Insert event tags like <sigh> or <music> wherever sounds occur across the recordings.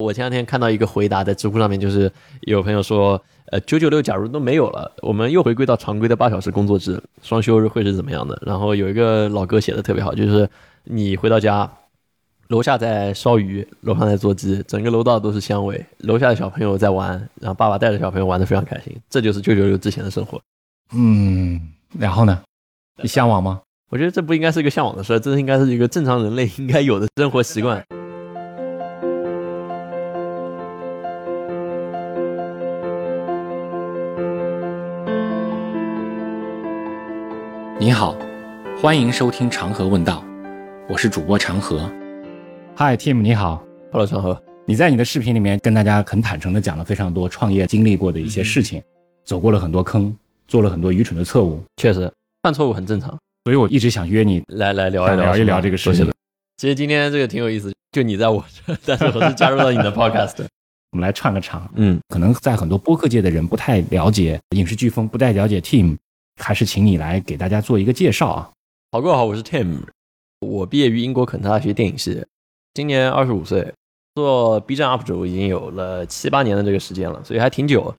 我前两天看到一个回答在知乎上面，就是有朋友说，呃，九九六假如都没有了，我们又回归到常规的八小时工作制，双休日会是怎么样的？然后有一个老哥写的特别好，就是你回到家，楼下在烧鱼，楼上在做鸡，整个楼道都是香味，楼下的小朋友在玩，然后爸爸带着小朋友玩的非常开心，这就是九九六之前的生活。嗯，然后呢？你向往吗？我觉得这不应该是一个向往的事儿，这应该是一个正常人类应该有的生活习惯。你好，欢迎收听长河问道，我是主播长河。Hi Tim，你好，Hello 长河。你在你的视频里面跟大家很坦诚的讲了非常多创业经历过的一些事情，走过了很多坑，做了很多愚蠢的错误。确实，犯错误很正常。所以我一直想约你来来聊一聊一聊这个事情。其实今天这个挺有意思，就你在我这，<laughs> 但是我是加入到你的 Podcast。我们来串个场。嗯，可能在很多播客界的人不太了解影视飓风，不太了解 Tim。还是请你来给大家做一个介绍啊！好，各位好，我是 Tim，我毕业于英国肯特大学电影系，今年二十五岁，做 B 站 UP 主已经有了七八年的这个时间了，所以还挺久。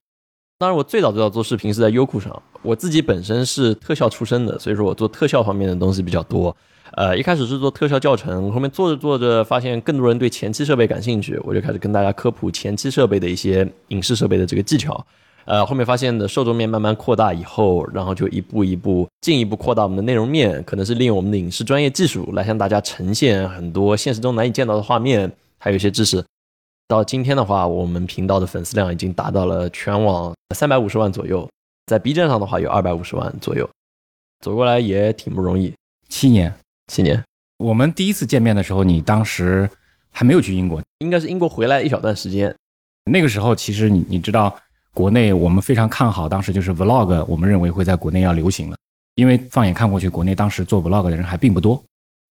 当然，我最早最早做视频是在优酷上，我自己本身是特效出身的，所以说我做特效方面的东西比较多。呃，一开始是做特效教程，后面做着做着发现更多人对前期设备感兴趣，我就开始跟大家科普前期设备的一些影视设备的这个技巧。呃，后面发现的受众面慢慢扩大以后，然后就一步一步进一步扩大我们的内容面，可能是利用我们的影视专业技术来向大家呈现很多现实中难以见到的画面，还有一些知识。到今天的话，我们频道的粉丝量已经达到了全网三百五十万左右，在 B 站上的话有二百五十万左右，走过来也挺不容易。七年，七年。我们第一次见面的时候，你当时还没有去英国，应该是英国回来一小段时间。那个时候，其实你你知道。国内我们非常看好，当时就是 vlog，我们认为会在国内要流行了。因为放眼看过去，国内当时做 vlog 的人还并不多，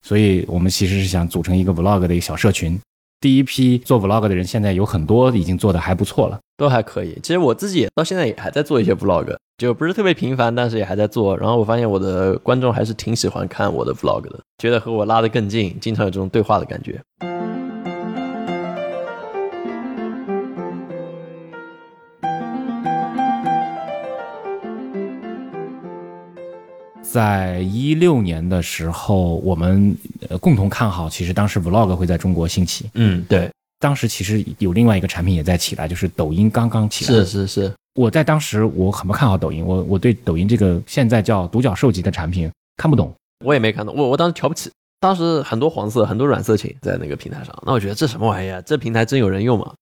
所以我们其实是想组成一个 vlog 的一个小社群。第一批做 vlog 的人，现在有很多已经做的还不错了，都还可以。其实我自己到现在也还在做一些 vlog，就不是特别频繁，但是也还在做。然后我发现我的观众还是挺喜欢看我的 vlog 的，觉得和我拉得更近，经常有这种对话的感觉。在一六年的时候，我们呃共同看好，其实当时 vlog 会在中国兴起。嗯，对，当时其实有另外一个产品也在起来，就是抖音刚刚起来。是是是，我在当时我很不看好抖音，我我对抖音这个现在叫独角兽级的产品看不懂。我也没看懂，我我当时瞧不起，当时很多黄色，很多软色情在那个平台上，那我觉得这什么玩意儿？这平台真有人用吗？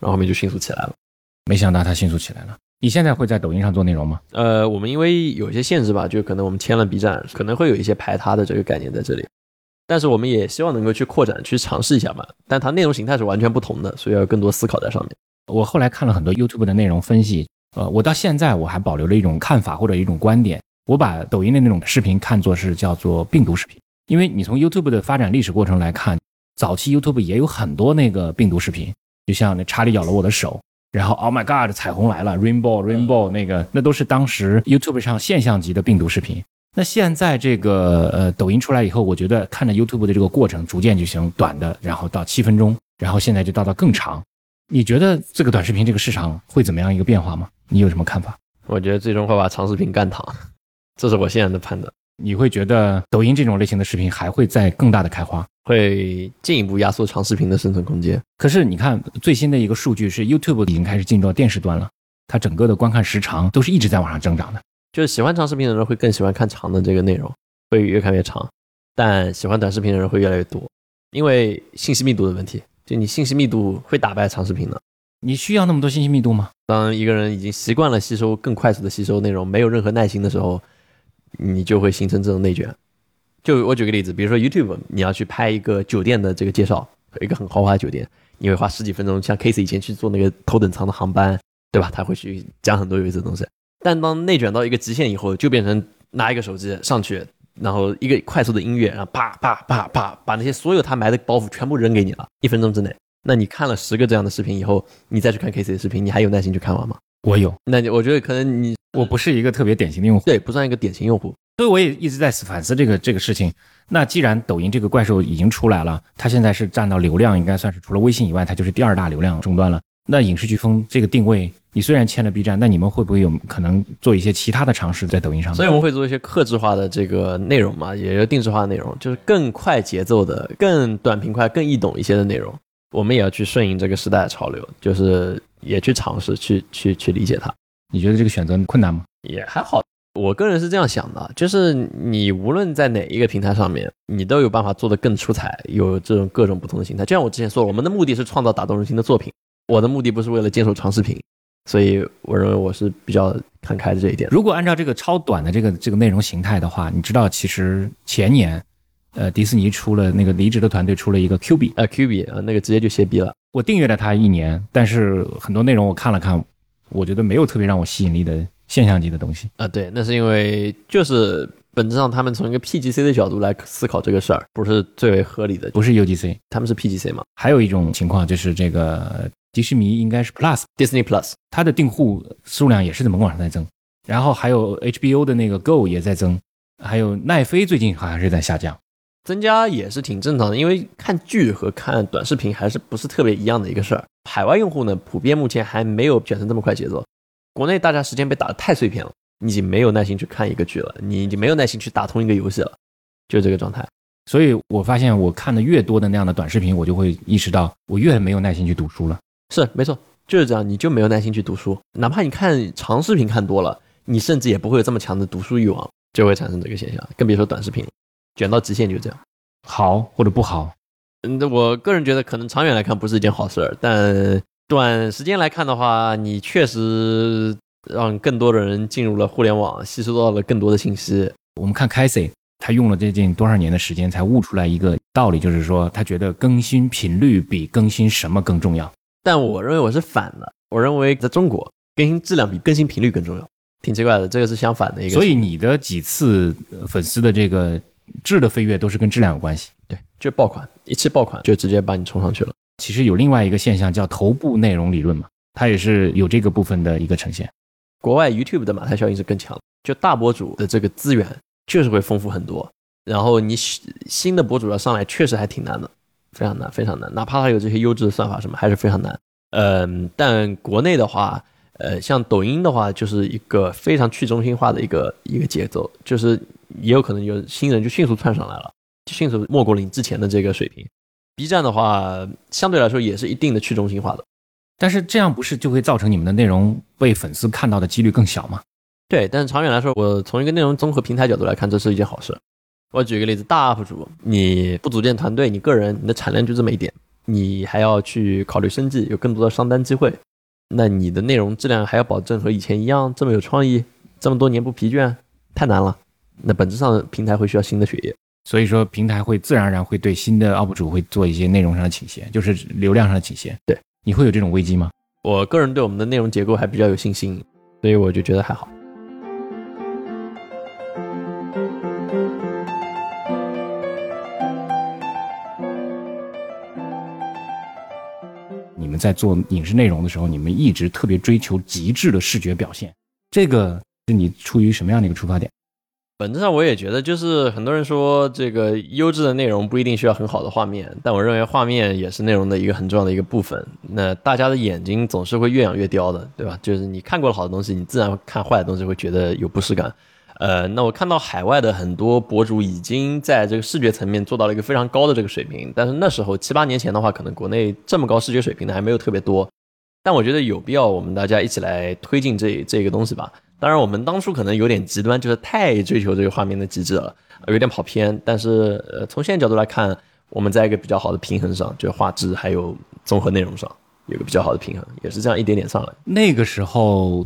然后后面就迅速起来了，没想到它迅速起来了。你现在会在抖音上做内容吗？呃，我们因为有一些限制吧，就可能我们签了 B 站，可能会有一些排他的这个概念在这里。但是我们也希望能够去扩展，去尝试一下吧。但它内容形态是完全不同的，所以要更多思考在上面。我后来看了很多 YouTube 的内容分析，呃，我到现在我还保留了一种看法或者一种观点，我把抖音的那种视频看作是叫做病毒视频，因为你从 YouTube 的发展历史过程来看，早期 YouTube 也有很多那个病毒视频，就像那查理咬了我的手。然后，Oh my God，彩虹来了，Rainbow，Rainbow，那个那都是当时 YouTube 上现象级的病毒视频。那现在这个呃抖音出来以后，我觉得看着 YouTube 的这个过程逐渐就行短的，然后到七分钟，然后现在就到到更长。你觉得这个短视频这个市场会怎么样一个变化吗？你有什么看法？我觉得最终会把长视频干躺，这是我现在的判断。你会觉得抖音这种类型的视频还会在更大的开花？会进一步压缩长视频的生存空间。可是你看最新的一个数据是，YouTube 已经开始进入到电视端了，它整个的观看时长都是一直在往上增长的。就是喜欢长视频的人会更喜欢看长的这个内容，会越看越长；但喜欢短视频的人会越来越多，因为信息密度的问题。就你信息密度会打败长视频的。你需要那么多信息密度吗？当一个人已经习惯了吸收更快速的吸收内容，没有任何耐心的时候，你就会形成这种内卷。就我举个例子，比如说 YouTube，你要去拍一个酒店的这个介绍，一个很豪华的酒店，你会花十几分钟，像 Casey 以前去做那个头等舱的航班，对吧？他会去讲很多有意思的东西。但当内卷到一个极限以后，就变成拿一个手机上去，然后一个快速的音乐，然后啪啪啪啪，把那些所有他埋的包袱全部扔给你了，一分钟之内。那你看了十个这样的视频以后，你再去看 Casey 的视频，你还有耐心去看完吗？我有。那你我觉得可能你我不是一个特别典型的用户，对，不算一个典型用户。所以我也一直在反思这个这个事情。那既然抖音这个怪兽已经出来了，它现在是占到流量，应该算是除了微信以外，它就是第二大流量终端了。那影视飓风这个定位，你虽然签了 B 站，那你们会不会有可能做一些其他的尝试在抖音上面？所以我们会做一些克制化的这个内容嘛，也就定制化的内容，就是更快节奏的、更短平快、更易懂一些的内容。我们也要去顺应这个时代的潮流，就是也去尝试去去去理解它。你觉得这个选择困难吗？也还好，我个人是这样想的，就是你无论在哪一个平台上面，你都有办法做得更出彩，有这种各种不同的形态。就像我之前说，我们的目的是创造打动人心的作品。我的目的不是为了坚守长视频，所以我认为我是比较看开的这一点。如果按照这个超短的这个这个内容形态的话，你知道，其实前年，呃，迪士尼出了那个离职的团队出了一个 Q 币，啊 Q 币啊，那个直接就歇逼了。我订阅了它一年，但是很多内容我看了看，我觉得没有特别让我吸引力的现象级的东西。啊，对，那是因为就是本质上他们从一个 P G C 的角度来思考这个事儿，不是最为合理的。不是 U G C，他们是 P G C 嘛？还有一种情况就是这个。迪士尼应该是 Plus，Disney Plus，它的订户数量也是在猛往上在增，然后还有 HBO 的那个 Go 也在增，还有奈飞最近好像是在下降，增加也是挺正常的，因为看剧和看短视频还是不是特别一样的一个事儿。海外用户呢，普遍目前还没有卷成这么快节奏，国内大家时间被打得太碎片了，你已经没有耐心去看一个剧了，你已经没有耐心去打通一个游戏了，就是这个状态。所以我发现我看的越多的那样的短视频，我就会意识到我越没有耐心去读书了。是没错，就是这样，你就没有耐心去读书。哪怕你看长视频看多了，你甚至也不会有这么强的读书欲望，就会产生这个现象。更别说短视频，卷到极限就这样。好或者不好，嗯，我个人觉得可能长远来看不是一件好事儿，但短时间来看的话，你确实让更多的人进入了互联网，吸收到了更多的信息。我们看 c a s e y 他用了接近多少年的时间才悟出来一个道理，就是说他觉得更新频率比更新什么更重要。但我认为我是反的，我认为在中国更新质量比更新频率更重要，挺奇怪的，这个是相反的一个。所以你的几次粉丝的这个质的飞跃都是跟质量有关系，对，就爆款，一次爆款就直接把你冲上去了。其实有另外一个现象叫头部内容理论嘛，它也是有这个部分的一个呈现。国外 YouTube 的马太效应是更强，就大博主的这个资源确实会丰富很多，然后你新的博主要上来确实还挺难的。非常难，非常难，哪怕它有这些优质的算法什么，还是非常难。嗯，但国内的话，呃，像抖音的话，就是一个非常去中心化的一个一个节奏，就是也有可能有新人就迅速窜上来了，就迅速没过了你之前的这个水平。B 站的话，相对来说也是一定的去中心化的，但是这样不是就会造成你们的内容被粉丝看到的几率更小吗？对，但是长远来说，我从一个内容综合平台角度来看，这是一件好事。我举个例子，大 UP 主，你不组建团队，你个人你的产量就这么一点，你还要去考虑生计，有更多的商单机会，那你的内容质量还要保证和以前一样这么有创意，这么多年不疲倦，太难了。那本质上平台会需要新的血液，所以说平台会自然而然会对新的 UP 主会做一些内容上的倾斜，就是流量上的倾斜。对，你会有这种危机吗？我个人对我们的内容结构还比较有信心，所以我就觉得还好。你们在做影视内容的时候，你们一直特别追求极致的视觉表现，这个是你出于什么样的一个出发点？本质上我也觉得，就是很多人说这个优质的内容不一定需要很好的画面，但我认为画面也是内容的一个很重要的一个部分。那大家的眼睛总是会越养越刁的，对吧？就是你看过了好的东西，你自然看坏的东西会觉得有不适感。呃，那我看到海外的很多博主已经在这个视觉层面做到了一个非常高的这个水平，但是那时候七八年前的话，可能国内这么高视觉水平的还没有特别多。但我觉得有必要我们大家一起来推进这这个东西吧。当然，我们当初可能有点极端，就是太追求这个画面的极致了，有点跑偏。但是，呃，从现在角度来看，我们在一个比较好的平衡上，就是画质还有综合内容上有个比较好的平衡，也是这样一点点上来。那个时候。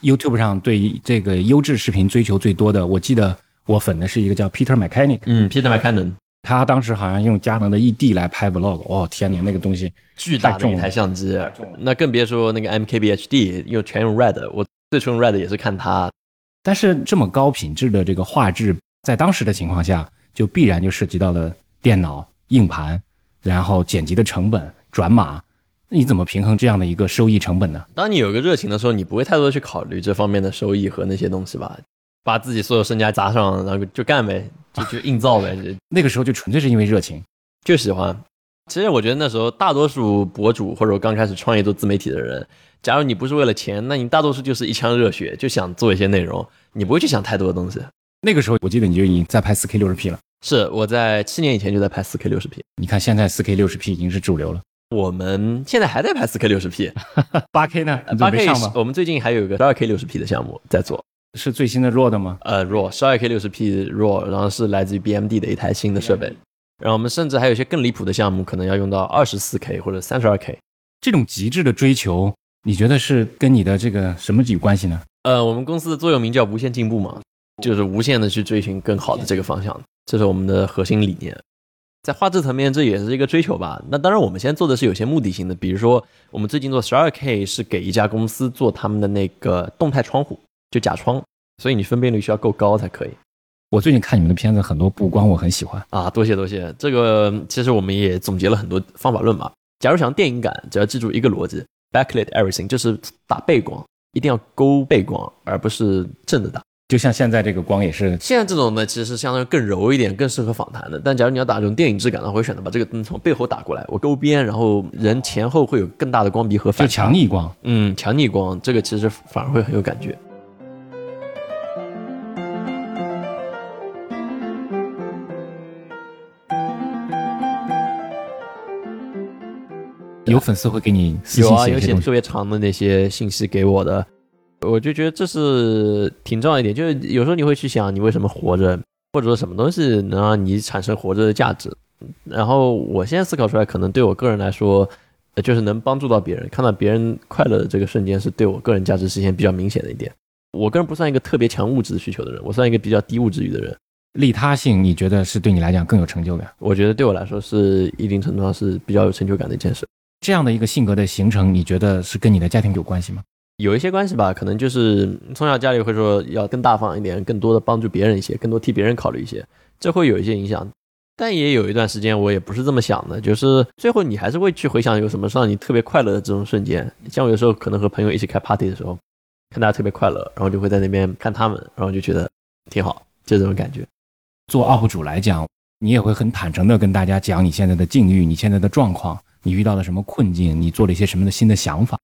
YouTube 上对这个优质视频追求最多的，我记得我粉的是一个叫 Peter Mechanic，嗯，Peter Mechanic，他当时好像用佳能的 ED 来拍 Vlog，哦天哪，那个东西巨大的一台相机，那更别说那个 MKBHD 又全用 Red，我最初用 Red 也是看它。但是这么高品质的这个画质，在当时的情况下，就必然就涉及到了电脑硬盘，然后剪辑的成本、转码。那你怎么平衡这样的一个收益成本呢？当你有个热情的时候，你不会太多的去考虑这方面的收益和那些东西吧？把自己所有身家砸上，然后就干呗，就就硬造呗，那个时候就纯粹是因为热情，就喜欢。其实我觉得那时候大多数博主或者刚开始创业做自媒体的人，假如你不是为了钱，那你大多数就是一腔热血，就想做一些内容，你不会去想太多的东西。那个时候我记得你就已经在拍 4K 60P 了。是我在七年以前就在拍 4K 60P。你看现在 4K 60P 已经是主流了。我们现在还在拍 4K 60P。<laughs> 八 K 呢？八 K？我们最近还有一个 12K 60P 的项目在做。是最新的 RAW 的吗？呃，RAW 12K 60P RAW，然后是来自于 BMD 的一台新的设备。然后我们甚至还有一些更离谱的项目，可能要用到 24K 或者 32K。这种极致的追求，你觉得是跟你的这个什么有关系呢？呃，我们公司的座右铭叫无限进步嘛，就是无限的去追寻更好的这个方向，这是我们的核心理念。在画质层面，这也是一个追求吧。那当然，我们现在做的是有些目的性的，比如说我们最近做 12K 是给一家公司做他们的那个动态窗户，就假窗，所以你分辨率需要够高才可以。我最近看你们的片子，很多布光我很喜欢啊，多谢多谢。这个其实我们也总结了很多方法论嘛。假如想要电影感，只要记住一个逻辑：backlit everything，就是打背光，一定要勾背光，而不是正着打。就像现在这个光也是，现在这种呢，其实相当于更柔一点，更适合访谈的。但假如你要打这种电影质感的话，会选择把这个灯从背后打过来，我勾边，然后人前后会有更大的光比和反就。强逆光，嗯，强逆光，这个其实反而会很有感觉。有粉丝会给你有啊，有写特别长的那些信息给我的，我就觉得这是挺重要一点。就是有时候你会去想，你为什么活着，或者说什么东西能让你产生活着的价值。然后我现在思考出来，可能对我个人来说，就是能帮助到别人，看到别人快乐的这个瞬间，是对我个人价值实现比较明显的一点。我个人不算一个特别强物质需求的人，我算一个比较低物质欲的人。利他性，你觉得是对你来讲更有成就感？我觉得对我来说是一定程度上是比较有成就感的一件事。这样的一个性格的形成，你觉得是跟你的家庭有关系吗？有一些关系吧，可能就是从小家里会说要更大方一点，更多的帮助别人一些，更多替别人考虑一些，这会有一些影响。但也有一段时间我也不是这么想的，就是最后你还是会去回想有什么让你特别快乐的这种瞬间。像我有时候可能和朋友一起开 party 的时候，看大家特别快乐，然后就会在那边看他们，然后就觉得挺好，就这种感觉。做 UP 主来讲，你也会很坦诚的跟大家讲你现在的境遇，你现在的状况。你遇到了什么困境？你做了一些什么的新的想法？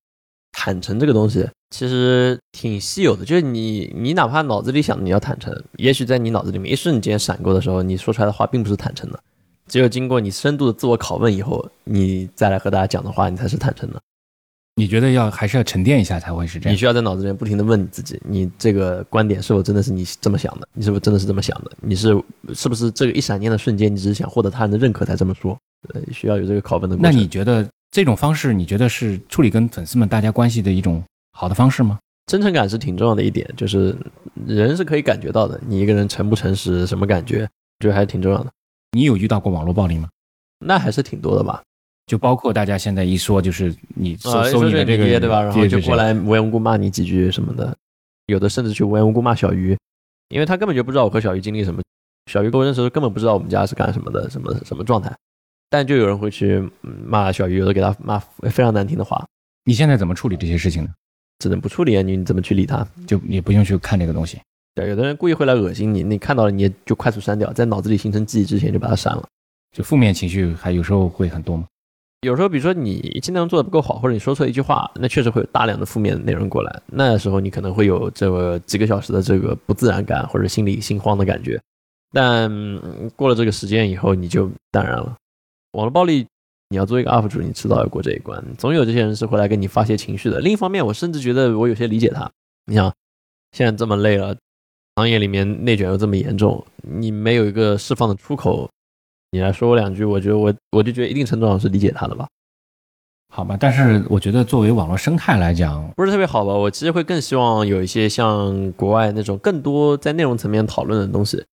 坦诚这个东西其实挺稀有的，就是你，你哪怕脑子里想你要坦诚，也许在你脑子里面一瞬间闪过的时候，你说出来的话并不是坦诚的。只有经过你深度的自我拷问以后，你再来和大家讲的话，你才是坦诚的。你觉得要还是要沉淀一下才会是这样？你需要在脑子里面不停的问你自己：你这个观点是否真的是你这么想的？你是不是真的是这么想的？你是是不是这个一闪念的瞬间，你只是想获得他人的认可才这么说？呃，需要有这个拷问的过程。那你觉得这种方式，你觉得是处理跟粉丝们大家关系的一种好的方式吗？真诚感是挺重要的一点，就是人是可以感觉到的，你一个人诚不诚实，什么感觉，觉得还是挺重要的。你有遇到过网络暴力吗？那还是挺多的吧，就包括大家现在一说，就是你搜搜你的这个对吧，然后就过来无缘无故骂你几句什么的，有的甚至去无缘无故骂小鱼，因为他根本就不知道我和小鱼经历什么，小鱼跟我认识的时候根本不知道我们家是干什么的，什么什么状态。但就有人会去骂小鱼，有的给他骂非常难听的话。你现在怎么处理这些事情呢？只能不处理啊！你怎么去理他？就也不用去看这个东西。对，有的人故意会来恶心你，你看到了你也就快速删掉，在脑子里形成记忆之前就把它删了。就负面情绪还有时候会很多吗？有时候，比如说你今天做的不够好，或者你说错一句话，那确实会有大量的负面的内容过来。那时候你可能会有这个几个小时的这个不自然感，或者心里心慌的感觉。但过了这个时间以后，你就淡然了。网络暴力。你要做一个 UP 主，你迟早要过这一关。总有这些人是会来跟你发泄情绪的。另一方面，我甚至觉得我有些理解他。你想，现在这么累了，行业里面内卷又这么严重，你没有一个释放的出口，你来说我两句，我觉得我我就觉得一定程度上是理解他的吧。好吧，但是我觉得作为网络生态来讲，不是特别好吧。我其实会更希望有一些像国外那种更多在内容层面讨论的东西。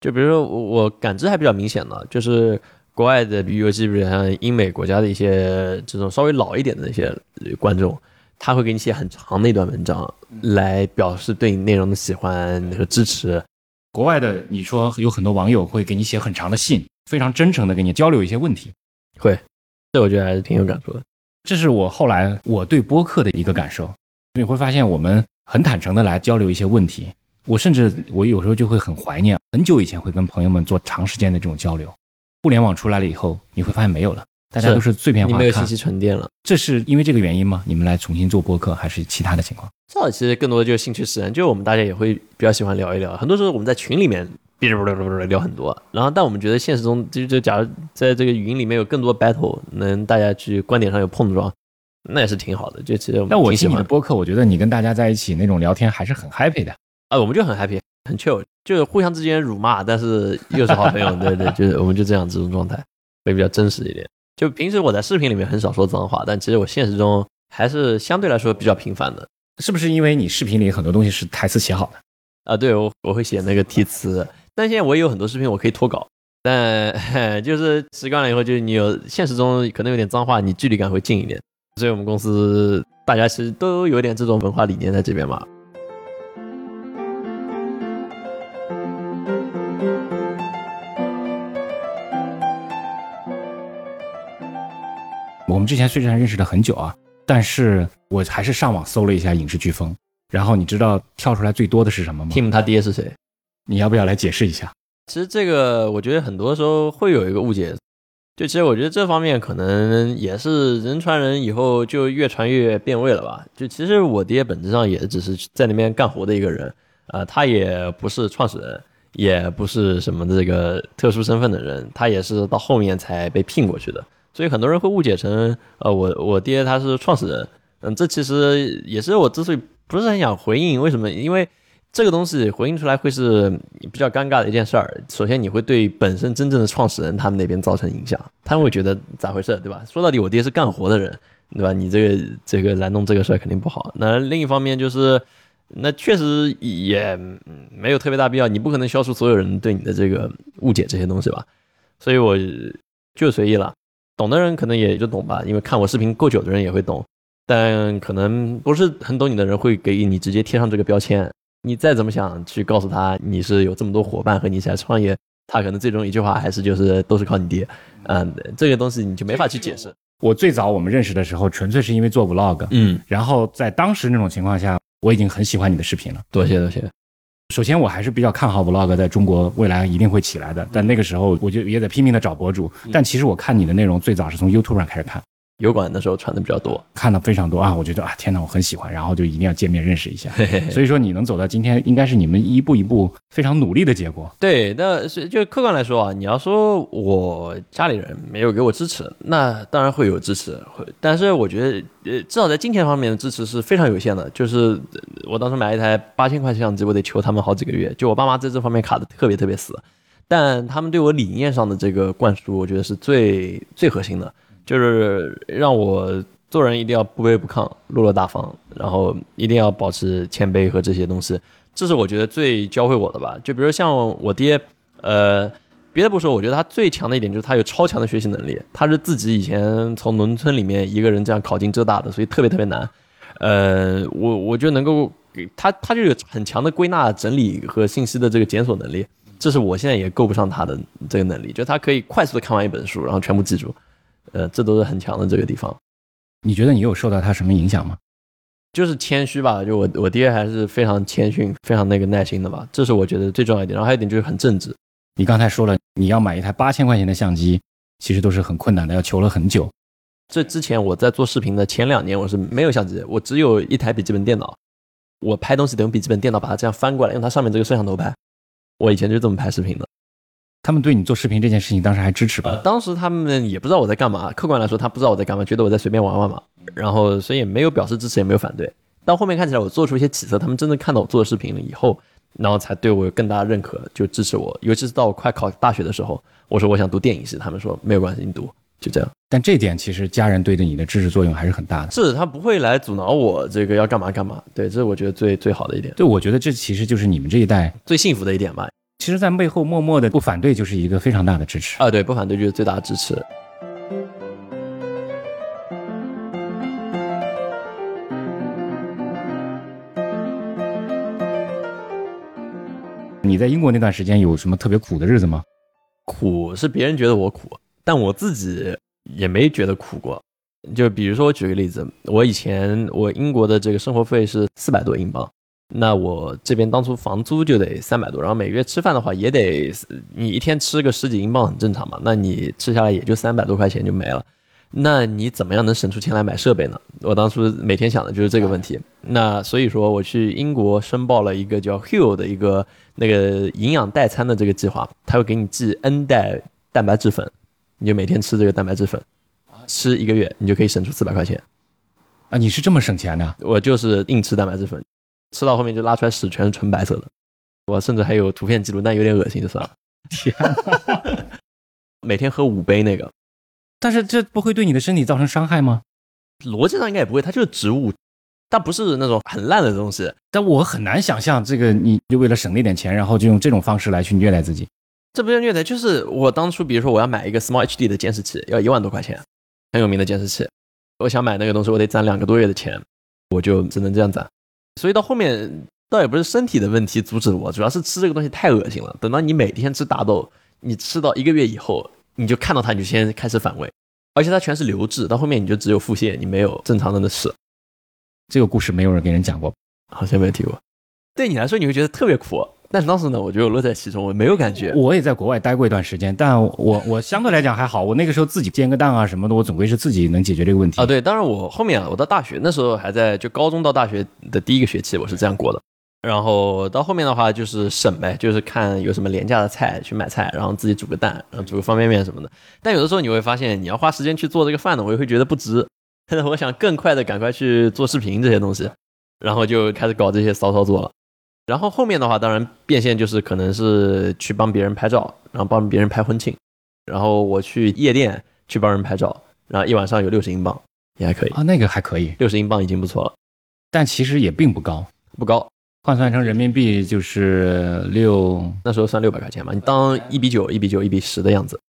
就比如说，我我感知还比较明显的，就是。国外的，比如基本上英美国家的一些这种稍微老一点的那些观众，他会给你写很长的一段文章，来表示对你内容的喜欢和支持。国外的，你说有很多网友会给你写很长的信，非常真诚的跟你交流一些问题，会，这我觉得还是挺有感触的。这是我后来我对播客的一个感受，你会发现我们很坦诚的来交流一些问题，我甚至我有时候就会很怀念，很久以前会跟朋友们做长时间的这种交流。互联网出来了以后，你会发现没有了，大家都是碎片化。你没有信息沉淀了。这是因为这个原因吗？你们来重新做播客，还是其他的情况？这其实更多的就是兴趣使然，就是我们大家也会比较喜欢聊一聊。很多时候我们在群里面哔哩哔哩哔哩聊很多，然后但我们觉得现实中就就假如在这个语音里面有更多 battle，能大家去观点上有碰撞，那也是挺好的。就其实但我听你的播客，我觉得你跟大家在一起那种聊天还是很 happy 的。啊，我们就很 happy，很 chill，就是互相之间辱骂，但是又是好朋友，对对，就是我们就这样这种状态，会比较真实一点。就平时我在视频里面很少说脏话，但其实我现实中还是相对来说比较频繁的。是不是因为你视频里很多东西是台词写好的？啊，对我我会写那个题词，但现在我也有很多视频我可以脱稿，但 <laughs> 就是习惯了以后，就是你有现实中可能有点脏话，你距离感会近一点。所以我们公司大家其实都有点这种文化理念在这边嘛。我们之前虽然认识了很久啊，但是我还是上网搜了一下影视飓风，然后你知道跳出来最多的是什么吗？Tim 他爹是谁？你要不要来解释一下？其实这个我觉得很多时候会有一个误解，就其实我觉得这方面可能也是人传人以后就越传越变味了吧。就其实我爹本质上也只是在那边干活的一个人，啊、他也不是创始人，也不是什么这个特殊身份的人，他也是到后面才被聘过去的。所以很多人会误解成，呃，我我爹他是创始人，嗯，这其实也是我之所以不是很想回应，为什么？因为这个东西回应出来会是比较尴尬的一件事儿。首先，你会对本身真正的创始人他们那边造成影响，他们会觉得咋回事，对吧？说到底，我爹是干活的人，对吧？你这个这个来弄这个事儿肯定不好。那另一方面就是，那确实也没有特别大必要，你不可能消除所有人对你的这个误解这些东西吧。所以我就随意了。懂的人可能也就懂吧，因为看我视频够久的人也会懂，但可能不是很懂你的人会给你直接贴上这个标签。你再怎么想去告诉他你是有这么多伙伴和你一起来创业，他可能最终一句话还是就是都是靠你爹。嗯，这个东西你就没法去解释。我最早我们认识的时候，纯粹是因为做 vlog，嗯，然后在当时那种情况下，我已经很喜欢你的视频了。多谢多谢。首先，我还是比较看好 vlog 在中国未来一定会起来的，但那个时候我就也在拼命的找博主。但其实我看你的内容最早是从 YouTube 上开始看，油管的时候传的比较多，看了非常多啊，我觉得啊，天哪，我很喜欢，然后就一定要见面认识一下。<laughs> 嘿嘿嘿。所以说，你能走到今天，应该是你们一步一步非常努力的结果。对，那是就客观来说啊，你要说我家里人没有给我支持，那当然会有支持，会，但是我觉得，呃，至少在金钱方面的支持是非常有限的。就是呃我当时买一台八千块相机，我得求他们好几个月，就我爸妈在这方面卡的特别特别死，但他们对我理念上的这个灌输，我觉得是最最核心的，就是让我做人一定要不卑不亢、落落大方，然后一定要保持谦卑和这些东西。这是我觉得最教会我的吧。就比如像我爹，呃，别的不说，我觉得他最强的一点就是他有超强的学习能力。他是自己以前从农村里面一个人这样考进浙大的，所以特别特别难。呃，我我就能够给他，他就有很强的归纳、整理和信息的这个检索能力。这是我现在也够不上他的这个能力，就他可以快速的看完一本书，然后全部记住。呃，这都是很强的这个地方。你觉得你有受到他什么影响吗？就是谦虚吧，就我我爹还是非常谦逊、非常那个耐心的吧，这是我觉得最重要一点。然后还有一点就是很正直，你刚才说了，你要买一台八千块钱的相机，其实都是很困难的，要求了很久。这之前我在做视频的前两年，我是没有相机，我只有一台笔记本电脑，我拍东西得用笔记本电脑把它这样翻过来，用它上面这个摄像头拍。我以前就这么拍视频的。他们对你做视频这件事情，当时还支持呃，吧？当时他们也不知道我在干嘛，客观来说，他不知道我在干嘛，觉得我在随便玩玩嘛，然后所以也没有表示支持，也没有反对。到后面看起来我做出一些起色，他们真的看到我做的视频了以后，然后才对我有更大的认可，就支持我。尤其是到我快考大学的时候，我说我想读电影系，他们说没有关系，你读，就这样。但这点其实家人对着你的支持作用还是很大的。是他不会来阻挠我这个要干嘛干嘛，对，这是我觉得最最好的一点，对，我觉得这其实就是你们这一代，最幸福的一点吧。其实，在背后默默的不反对，就是一个非常大的支持。啊，对，不反对就是最大的支持。你在英国那段时间有什么特别苦的日子吗？苦是别人觉得我苦，但我自己也没觉得苦过。就比如说，我举个例子，我以前我英国的这个生活费是四百多英镑，那我这边当初房租就得三百多，然后每月吃饭的话也得你一天吃个十几英镑很正常嘛，那你吃下来也就三百多块钱就没了。那你怎么样能省出钱来买设备呢？我当初每天想的就是这个问题。那所以说我去英国申报了一个叫 Hill 的一个那个营养代餐的这个计划，他会给你寄 N 袋蛋白质粉，你就每天吃这个蛋白质粉，吃一个月你就可以省出四百块钱。啊，你是这么省钱的？我就是硬吃蛋白质粉，吃到后面就拉出来屎全是纯白色的，我甚至还有图片记录，但有点恶心就算了。天，每天喝五杯那个。但是这不会对你的身体造成伤害吗？逻辑上应该也不会，它就是植物，但不是那种很烂的东西。但我很难想象，这个你就为了省那点钱，然后就用这种方式来去虐待自己。这不叫虐待，就是我当初，比如说我要买一个 Small HD 的监视器，要一万多块钱，很有名的监视器。我想买那个东西，我得攒两个多月的钱，我就只能这样攒。所以到后面倒也不是身体的问题阻止我，主要是吃这个东西太恶心了。等到你每天吃大豆，你吃到一个月以后。你就看到它，你就先开始反胃，而且它全是流质，到后面你就只有腹泻，你没有正常的那吃。这个故事没有人给人讲过，好像没有提过。对你来说，你会觉得特别苦，但是当时呢，我觉得我乐在其中，我没有感觉。我也在国外待过一段时间，但我我相对来讲还好，我那个时候自己煎个蛋啊什么的，我总归是自己能解决这个问题啊。对，当然我后面啊，我到大学那时候还在就高中到大学的第一个学期，我是这样过的。然后到后面的话就是省呗，就是看有什么廉价的菜去买菜，然后自己煮个蛋，然后煮个方便面什么的。但有的时候你会发现，你要花时间去做这个饭呢，我也会觉得不值。<laughs> 我想更快的赶快去做视频这些东西，然后就开始搞这些骚操作了。然后后面的话，当然变现就是可能是去帮别人拍照，然后帮别人拍婚庆，然后我去夜店去帮人拍照，然后一晚上有六十英镑，也还可以啊，那个还可以，六十英镑已经不错了，但其实也并不高，不高。换算成人民币就是六，那时候算六百块钱嘛，你当一比九、一比九、一比十的样子，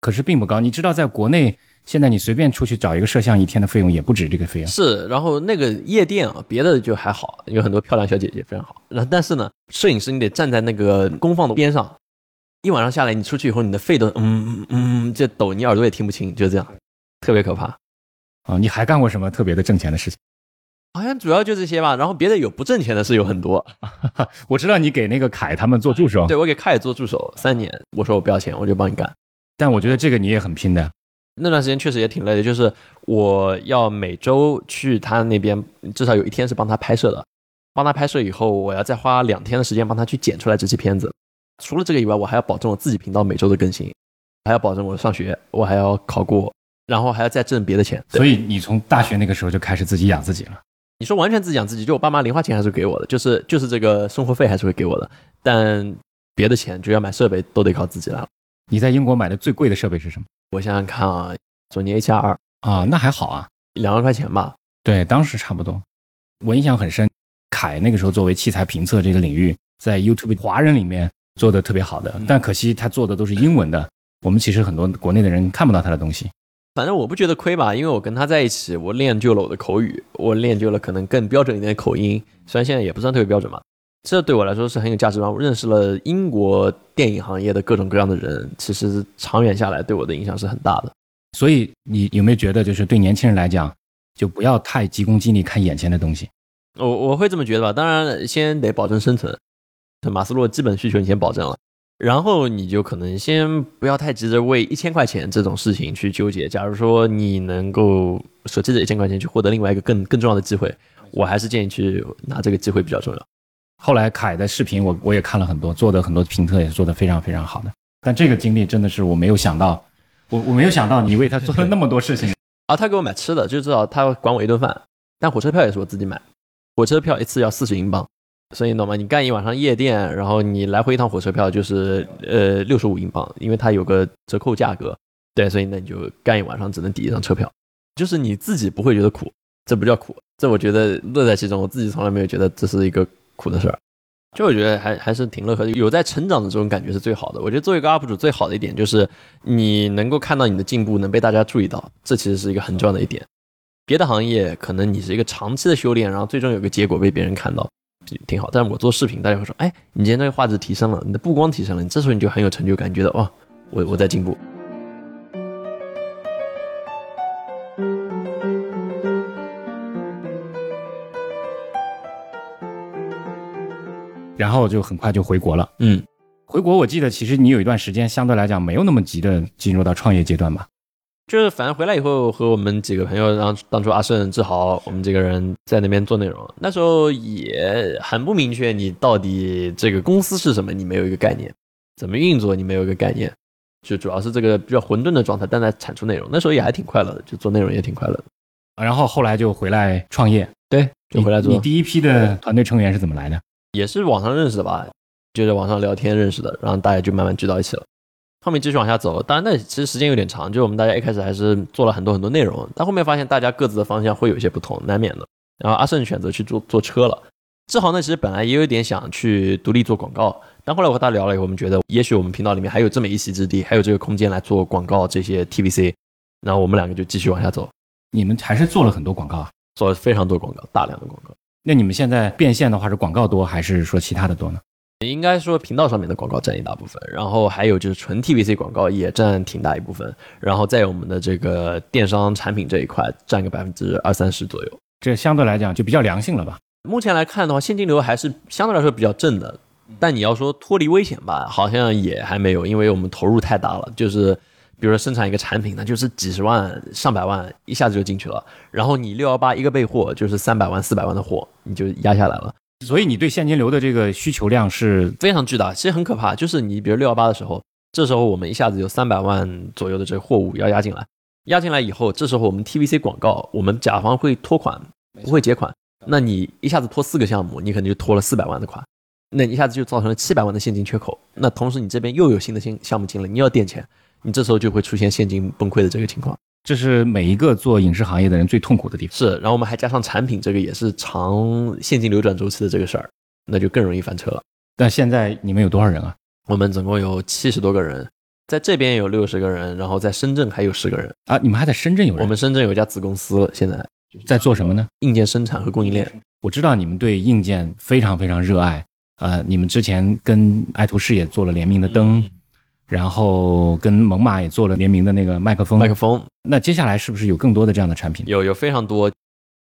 可是并不高。你知道，在国内现在你随便出去找一个摄像，一天的费用也不止这个费用。是，然后那个夜店啊，别的就还好，有很多漂亮小姐姐非常好。然后但是呢，摄影师你得站在那个功放的边上，一晚上下来，你出去以后，你的肺都嗯嗯这抖，你耳朵也听不清，就这样，特别可怕。啊，你还干过什么特别的挣钱的事情？好像主要就这些吧，然后别的有不挣钱的事有很多。<laughs> 我知道你给那个凯他们做助手，对我给凯做助手三年，我说我不要钱，我就帮你干。但我觉得这个你也很拼的。那段时间确实也挺累的，就是我要每周去他那边，至少有一天是帮他拍摄的。帮他拍摄以后，我要再花两天的时间帮他去剪出来这些片子。除了这个以外，我还要保证我自己频道每周的更新，还要保证我上学，我还要考过，然后还要再挣别的钱。所以你从大学那个时候就开始自己养自己了。你说完全自己养自己，就我爸妈零花钱还是给我的，就是就是这个生活费还是会给我的，但别的钱就要买设备都得靠自己了。你在英国买的最贵的设备是什么？我想想看啊，索尼 A7R 啊，那还好啊，两万块钱吧。对，当时差不多。我印象很深，凯那个时候作为器材评测这个领域，在 YouTube 华人里面做的特别好的，但可惜他做的都是英文的，我们其实很多国内的人看不到他的东西。反正我不觉得亏吧，因为我跟他在一起，我练就了我的口语，我练就了可能更标准一点的口音，虽然现在也不算特别标准嘛。这对我来说是很有价值的。我认识了英国电影行业的各种各样的人，其实长远下来对我的影响是很大的。所以你有没有觉得，就是对年轻人来讲，就不要太急功近利，看眼前的东西？我我会这么觉得吧。当然，先得保证生存，马斯洛基本需求你先保证了。然后你就可能先不要太急着为一千块钱这种事情去纠结。假如说你能够舍弃这一千块钱去获得另外一个更更重要的机会，我还是建议去拿这个机会比较重要。后来凯的视频我我也看了很多，做的很多评测也是做的非常非常好的。但这个经历真的是我没有想到，我我没有想到你为他做了那么多事情 <laughs> 啊！他给我买吃的，就知道他管我一顿饭，但火车票也是我自己买，火车票一次要四十英镑。所以你懂吗？你干一晚上夜店，然后你来回一趟火车票就是呃六十五英镑，因为它有个折扣价格。对，所以那你就干一晚上只能抵一张车票，就是你自己不会觉得苦，这不叫苦，这我觉得乐在其中。我自己从来没有觉得这是一个苦的事儿，就我觉得还还是挺乐呵的，有在成长的这种感觉是最好的。我觉得作为一个 UP 主最好的一点就是你能够看到你的进步，能被大家注意到，这其实是一个很重要的一点。别的行业可能你是一个长期的修炼，然后最终有个结果被别人看到。挺好，但是我做视频，大家会说，哎，你今天这个画质提升了，你的曝光提升了，你这时候你就很有成就感，觉得哇，我我在进步。然后就很快就回国了。嗯，回国我记得其实你有一段时间相对来讲没有那么急的进入到创业阶段吧？就是反正回来以后和我们几个朋友，然后当初阿胜、志豪，我们几个人在那边做内容，那时候也很不明确，你到底这个公司是什么，你没有一个概念，怎么运作你没有一个概念，就主要是这个比较混沌的状态，但在产出内容，那时候也还挺快乐的，就做内容也挺快乐的。然后后来就回来创业，对，就回来做。你第一批的团队成员是怎么来的？也是网上认识的吧，就在网上聊天认识的，然后大家就慢慢聚到一起了。后面继续往下走，当然那其实时间有点长，就是我们大家一开始还是做了很多很多内容，但后面发现大家各自的方向会有一些不同，难免的。然后阿胜选择去做做车了，志豪呢其实本来也有点想去独立做广告，但后来我和他聊了以后，我们觉得也许我们频道里面还有这么一席之地，还有这个空间来做广告这些 TVC，然后我们两个就继续往下走。你们还是做了很多广告啊，做了非常多广告，大量的广告。那你们现在变现的话是广告多还是说其他的多呢？应该说频道上面的广告占一大部分，然后还有就是纯 TVC 广告也占挺大一部分，然后再有我们的这个电商产品这一块占个百分之二三十左右，这相对来讲就比较良性了吧？目前来看的话，现金流还是相对来说比较正的，但你要说脱离危险吧，好像也还没有，因为我们投入太大了，就是比如说生产一个产品，那就是几十万、上百万一下子就进去了，然后你六幺八一个备货就是三百万、四百万的货，你就压下来了。所以你对现金流的这个需求量是非常巨大，其实很可怕。就是你比如六幺八的时候，这时候我们一下子有三百万左右的这个货物要压进来，压进来以后，这时候我们 TVC 广告，我们甲方会拖款，不会结款，那你一下子拖四个项目，你可能就拖了四百万的款，那一下子就造成了七百万的现金缺口。那同时你这边又有新的新项目进来，你要垫钱，你这时候就会出现现金崩溃的这个情况。这是每一个做影视行业的人最痛苦的地方。是，然后我们还加上产品，这个也是长现金流转周期的这个事儿，那就更容易翻车了。但现在你们有多少人啊？我们总共有七十多个人，在这边有六十个人，然后在深圳还有十个人啊。你们还在深圳有人？我们深圳有一家子公司，现在在做什么呢？硬件生产和供应链。我知道你们对硬件非常非常热爱，呃，你们之前跟爱图仕也做了联名的灯。然后跟猛犸也做了联名的那个麦克风，麦克风。那接下来是不是有更多的这样的产品？有，有非常多。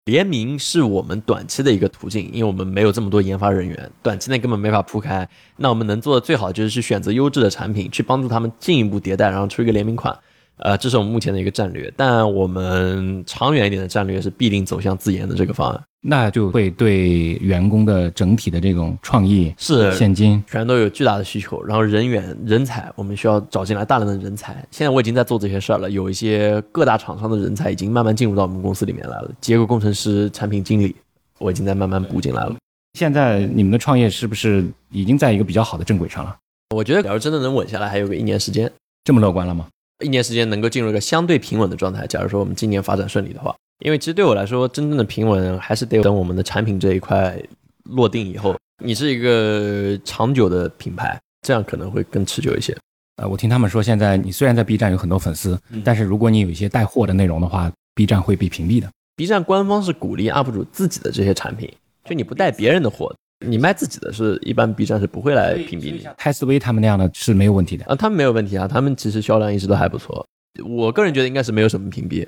联名是我们短期的一个途径，因为我们没有这么多研发人员，短期内根本没法铺开。那我们能做的最好就是去选择优质的产品，去帮助他们进一步迭代，然后出一个联名款。呃，这是我们目前的一个战略，但我们长远一点的战略是必定走向自研的这个方案，那就会对员工的整体的这种创意是现金全都有巨大的需求，然后人员人才我们需要找进来大量的人才。现在我已经在做这些事儿了，有一些各大厂商的人才已经慢慢进入到我们公司里面来了，结构工程师、产品经理，我已经在慢慢补进来了。现在你们的创业是不是已经在一个比较好的正轨上了？我觉得，假如真的能稳下来，还有个一年时间，这么乐观了吗？一年时间能够进入一个相对平稳的状态。假如说我们今年发展顺利的话，因为其实对我来说，真正的平稳还是得等我们的产品这一块落定以后，你是一个长久的品牌，这样可能会更持久一些。呃，我听他们说，现在你虽然在 B 站有很多粉丝，但是如果你有一些带货的内容的话，B 站会被屏蔽的。B 站官方是鼓励 UP 主自己的这些产品，就你不带别人的货。你卖自己的是一般 B 站是不会来屏蔽你，泰斯威他们那样的是没有问题的啊，他们没有问题啊，他们其实销量一直都还不错。我个人觉得应该是没有什么屏蔽，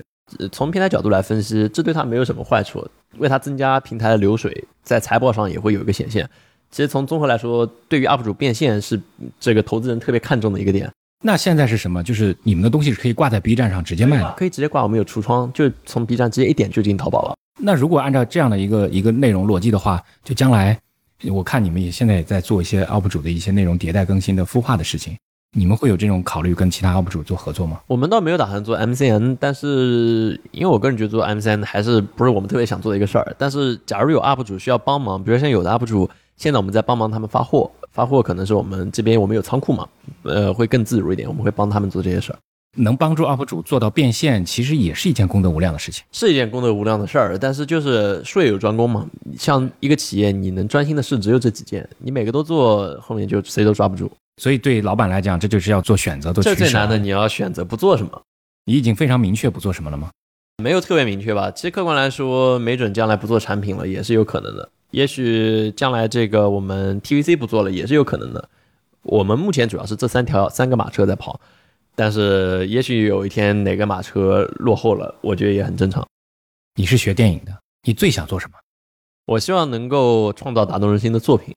从平台角度来分析，这对他没有什么坏处，为他增加平台的流水，在财报上也会有一个显现。其实从综合来说，对于 UP 主变现是这个投资人特别看重的一个点。那现在是什么？就是你们的东西是可以挂在 B 站上直接卖的，可以直接挂，我们有橱窗，就从 B 站直接一点就进淘宝了。那如果按照这样的一个一个内容逻辑的话，就将来。我看你们也现在也在做一些 UP 主的一些内容迭代更新的孵化的事情，你们会有这种考虑跟其他 UP 主做合作吗？我们倒没有打算做 MCN，但是因为我个人觉得做 MCN 还是不是我们特别想做的一个事儿。但是假如有 UP 主需要帮忙，比如像有的 UP 主现在我们在帮忙他们发货，发货可能是我们这边我们有仓库嘛，呃，会更自如一点，我们会帮他们做这些事儿。能帮助 UP 主做到变现，其实也是一件功德无量的事情，是一件功德无量的事儿。但是就是术业有专攻嘛，像一个企业，你能专心的事只有这几件，你每个都做，后面就谁都抓不住。所以对老板来讲，这就是要做选择，做取舍。这最难的，你要选择不做什么。你已经非常明确不做什么了吗？没有特别明确吧。其实客观来说，没准将来不做产品了也是有可能的。也许将来这个我们 TVC 不做了也是有可能的。我们目前主要是这三条三个马车在跑。但是，也许有一天哪个马车落后了，我觉得也很正常。你是学电影的，你最想做什么？我希望能够创造打动人心的作品。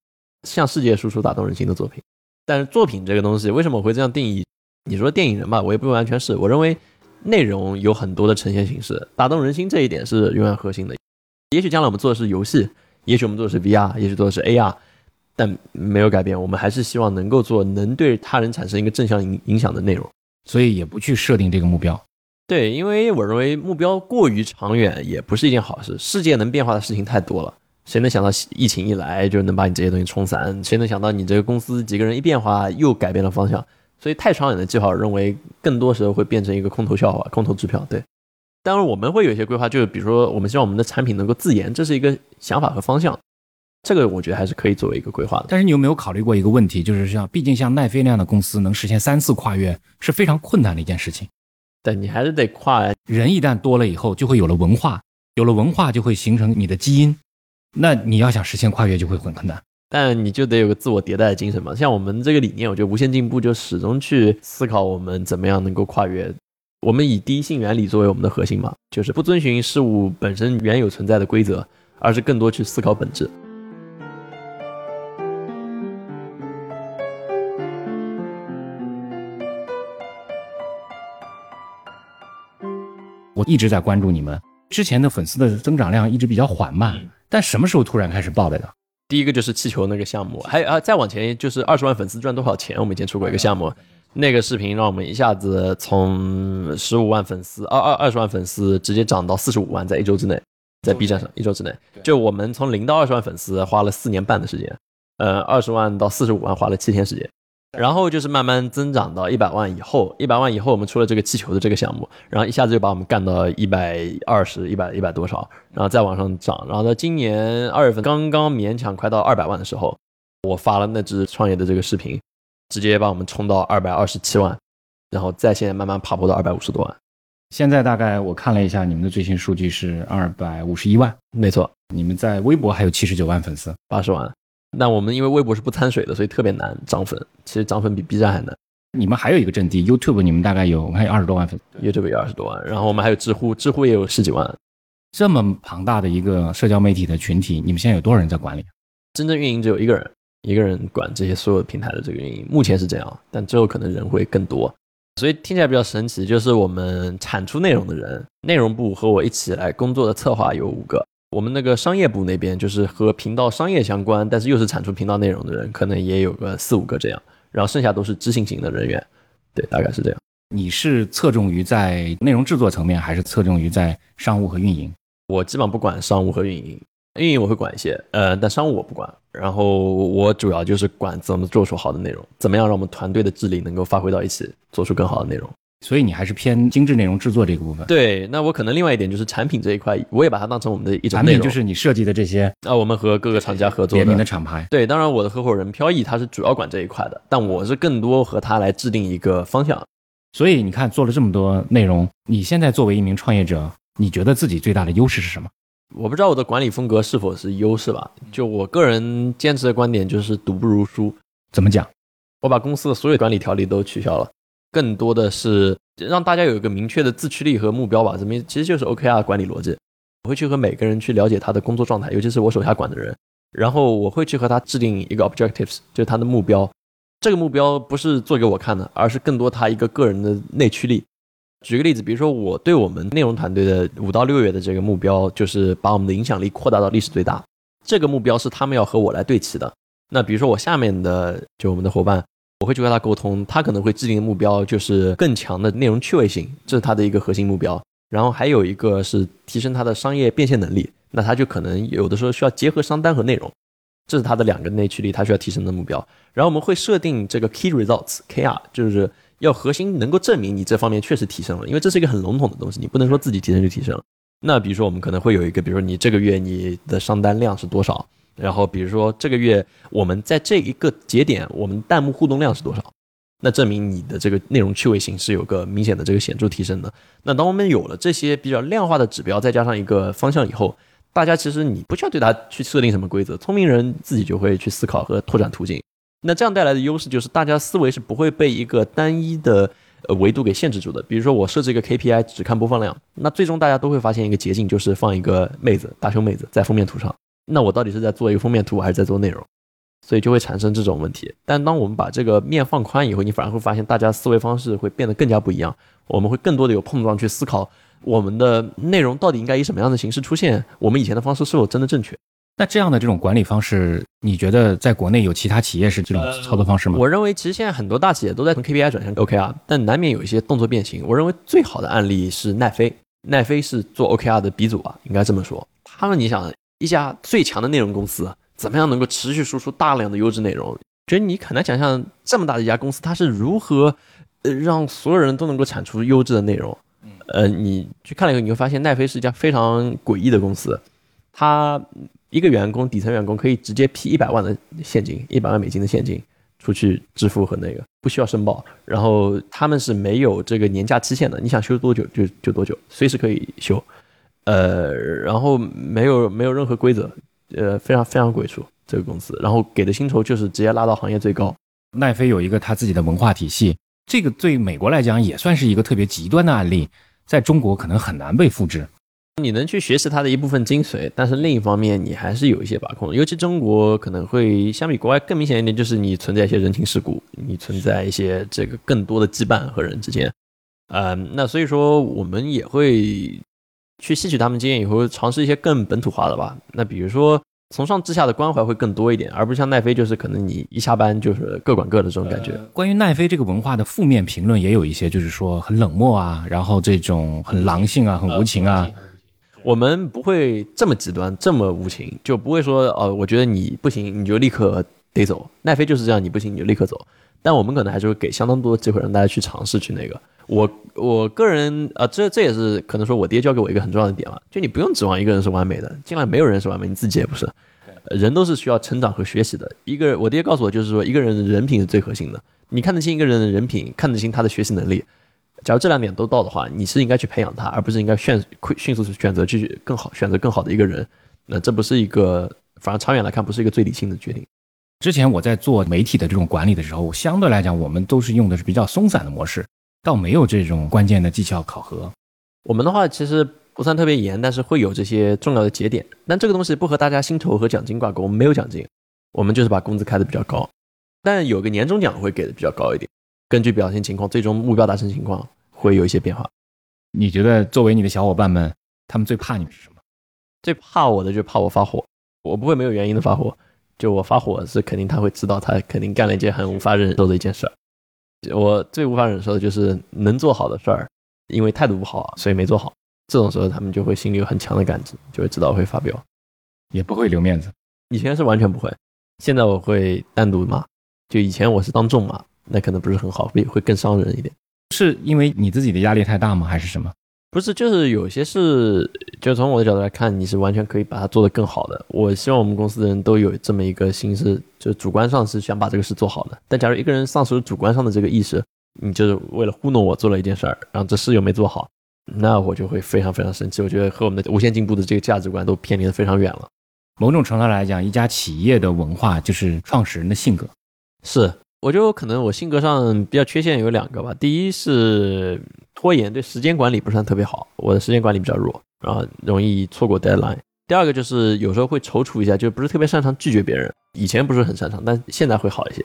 向世界输出打动人心的作品。但是作品这个东西，为什么我会这样定义？你说电影人吧，我也不完全是。我认为内容有很多的呈现形式，打动人心这一点是永远核心的。也许将来我们做的是游戏，也许我们做的是 VR，也许做的是 AR，但没有改变，我们还是希望能够做能对他人产生一个正向影影响的内容。所以也不去设定这个目标。对，因为我认为目标过于长远也不是一件好事。世界能变化的事情太多了，谁能想到疫情一来就能把你这些东西冲散？谁能想到你这个公司几个人一变化又改变了方向？所以太长远的计划，我认为更多时候会变成一个空头笑话、空头支票。对，当然我们会有一些规划，就是比如说我们希望我们的产品能够自研，这是一个想法和方向。这个我觉得还是可以作为一个规划的。但是你有没有考虑过一个问题，就是像毕竟像奈飞那样的公司能实现三次跨越是非常困难的一件事情。对你还是得跨。人一旦多了以后，就会有了文化，有了文化就会形成你的基因。那你要想实现跨越就会很困难。但你就得有个自我迭代的精神嘛。像我们这个理念，我觉得无限进步就始终去思考我们怎么样能够跨越。我们以第一性原理作为我们的核心嘛，就是不遵循事物本身原有存在的规则，而是更多去思考本质。我一直在关注你们之前的粉丝的增长量一直比较缓慢，但什么时候突然开始爆来的？第一个就是气球那个项目，还有啊，再往前就是二十万粉丝赚多少钱？我们以前出过一个项目，那个视频让我们一下子从十五万粉丝，二二二十万粉丝直接涨到四十五万，在一周之内，在 B 站上一周之内，就我们从零到二十万粉丝花了四年半的时间，呃，二十万到四十五万花了七天时间。然后就是慢慢增长到一百万以后，一百万以后我们出了这个气球的这个项目，然后一下子就把我们干到一百二十、一百一百多少，然后再往上涨，然后到今年二月份刚刚勉强快到二百万的时候，我发了那支创业的这个视频，直接把我们冲到二百二十七万，然后再现在慢慢爬坡到二百五十多万。现在大概我看了一下你们的最新数据是二百五十一万，没错，你们在微博还有七十九万粉丝，八十万。那我们因为微博是不掺水的，所以特别难涨粉。其实涨粉比 B 站还难。你们还有一个阵地 YouTube，你们大概有我看有二十多万粉，YouTube 有二十多万。然后我们还有知乎，知乎也有十几万。这么庞大的一个社交媒体的群体，你们现在有多少人在管理？真正运营只有一个人，一个人管这些所有平台的这个运营。目前是这样，但之后可能人会更多。所以听起来比较神奇，就是我们产出内容的人，内容部和我一起来工作的策划有五个。我们那个商业部那边就是和频道商业相关，但是又是产出频道内容的人，可能也有个四五个这样，然后剩下都是执行型的人员，对，大概是这样。你是侧重于在内容制作层面，还是侧重于在商务和运营？我基本上不管商务和运营，运营我会管一些，呃，但商务我不管。然后我主要就是管怎么做出好的内容，怎么样让我们团队的智力能够发挥到一起，做出更好的内容。所以你还是偏精致内容制作这个部分。对，那我可能另外一点就是产品这一块，我也把它当成我们的一种内容，就是你设计的这些。啊，我们和各个厂家合作联名的厂牌。对，当然我的合伙人飘逸他是主要管这一块的，但我是更多和他来制定一个方向。所以你看，做了这么多内容，你现在作为一名创业者，你觉得自己最大的优势是什么？我不知道我的管理风格是否是优势吧。就我个人坚持的观点就是赌不如输。怎么讲？我把公司的所有管理条例都取消了。更多的是让大家有一个明确的自驱力和目标吧，这么其实就是 OKR 管理逻辑。我会去和每个人去了解他的工作状态，尤其是我手下管的人，然后我会去和他制定一个 objectives，就是他的目标。这个目标不是做给我看的，而是更多他一个个人的内驱力。举个例子，比如说我对我们内容团队的五到六月的这个目标，就是把我们的影响力扩大到历史最大。这个目标是他们要和我来对齐的。那比如说我下面的就我们的伙伴。我会去和他沟通，他可能会制定的目标就是更强的内容趣味性，这是他的一个核心目标。然后还有一个是提升他的商业变现能力，那他就可能有的时候需要结合商单和内容，这是他的两个内驱力，他需要提升的目标。然后我们会设定这个 key results，KR，就是要核心能够证明你这方面确实提升了，因为这是一个很笼统的东西，你不能说自己提升就提升了。那比如说我们可能会有一个，比如说你这个月你的商单量是多少？然后，比如说这个月我们在这一个节点，我们弹幕互动量是多少？那证明你的这个内容趣味性是有个明显的这个显著提升的。那当我们有了这些比较量化的指标，再加上一个方向以后，大家其实你不需要对它去设定什么规则，聪明人自己就会去思考和拓展途径。那这样带来的优势就是大家思维是不会被一个单一的呃维度给限制住的。比如说我设置一个 KPI 只看播放量，那最终大家都会发现一个捷径，就是放一个妹子大胸妹子在封面图上。那我到底是在做一个封面图，还是在做内容？所以就会产生这种问题。但当我们把这个面放宽以后，你反而会发现大家思维方式会变得更加不一样。我们会更多的有碰撞去思考我们的内容到底应该以什么样的形式出现，我们以前的方式是否真的正确。那这样的这种管理方式，你觉得在国内有其他企业是这种操作方式吗？我认为其实现在很多大企业都在从 KPI 转向 OKR，但难免有一些动作变形。我认为最好的案例是奈飞，奈飞是做 OKR 的鼻祖啊，应该这么说。他们你想一家最强的内容公司，怎么样能够持续输出大量的优质内容？觉得你很难想象这么大的一家公司，它是如何呃让所有人都能够产出优质的内容。呃，你去看了以后，你会发现奈飞是一家非常诡异的公司，它。一个员工，底层员工可以直接批一百万的现金，一百万美金的现金出去支付和那个不需要申报，然后他们是没有这个年假期限的，你想休多久就就多久，随时可以休，呃，然后没有没有任何规则，呃，非常非常鬼畜这个公司，然后给的薪酬就是直接拉到行业最高。奈飞有一个他自己的文化体系，这个对美国来讲也算是一个特别极端的案例，在中国可能很难被复制。你能去学习它的一部分精髓，但是另一方面你还是有一些把控。尤其中国可能会相比国外更明显一点，就是你存在一些人情世故，你存在一些这个更多的羁绊和人之间。嗯，那所以说我们也会去吸取他们经验以后，尝试一些更本土化的吧。那比如说从上至下的关怀会更多一点，而不是像奈飞，就是可能你一下班就是各管各的这种感觉。关于奈飞这个文化的负面评论也有一些，就是说很冷漠啊，然后这种很狼性啊，很无情啊。我们不会这么极端，这么无情，就不会说，呃，我觉得你不行，你就立刻得走。奈飞就是这样，你不行你就立刻走。但我们可能还是会给相当多的机会让大家去尝试去那个。我我个人，啊，这这也是可能说我爹教给我一个很重要的点嘛，就你不用指望一个人是完美的，尽量没有人是完美，你自己也不是，人都是需要成长和学习的。一个我爹告诉我就是说，一个人的人品是最核心的，你看得清一个人的人品，看得清他的学习能力。假如这两点都到的话，你是应该去培养他，而不是应该迅迅速选择去更好选择更好的一个人。那这不是一个，反而长远来看不是一个最理性的决定。之前我在做媒体的这种管理的时候，相对来讲我们都是用的是比较松散的模式，倒没有这种关键的绩效考核。我们的话其实不算特别严，但是会有这些重要的节点。但这个东西不和大家薪酬和奖金挂钩，我们没有奖金，我们就是把工资开的比较高，但有个年终奖会给的比较高一点。根据表现情况，最终目标达成情况会有一些变化。你觉得作为你的小伙伴们，他们最怕你是什么？最怕我的就怕我发火。我不会没有原因的发火，就我发火是肯定他会知道，他肯定干了一件很无法忍受的一件事儿。我最无法忍受的就是能做好的事儿，因为态度不好，所以没做好。这种时候他们就会心里有很强的感知，就会知道会发飙，也不会留面子。以前是完全不会，现在我会单独骂。就以前我是当众骂。那可能不是很好，会会更伤人一点。是因为你自己的压力太大吗？还是什么？不是，就是有些事，就从我的角度来看，你是完全可以把它做得更好的。我希望我们公司的人都有这么一个心思，就主观上是想把这个事做好的。但假如一个人丧失了主观上的这个意识，你就是为了糊弄我做了一件事儿，然后这事又没做好，那我就会非常非常生气。我觉得和我们的无限进步的这个价值观都偏离的非常远了。某种程度来讲，一家企业的文化就是创始人的性格，是。我就可能我性格上比较缺陷有两个吧。第一是拖延，对时间管理不算特别好，我的时间管理比较弱，然后容易错过 deadline。第二个就是有时候会踌躇一下，就不是特别擅长拒绝别人。以前不是很擅长，但现在会好一些。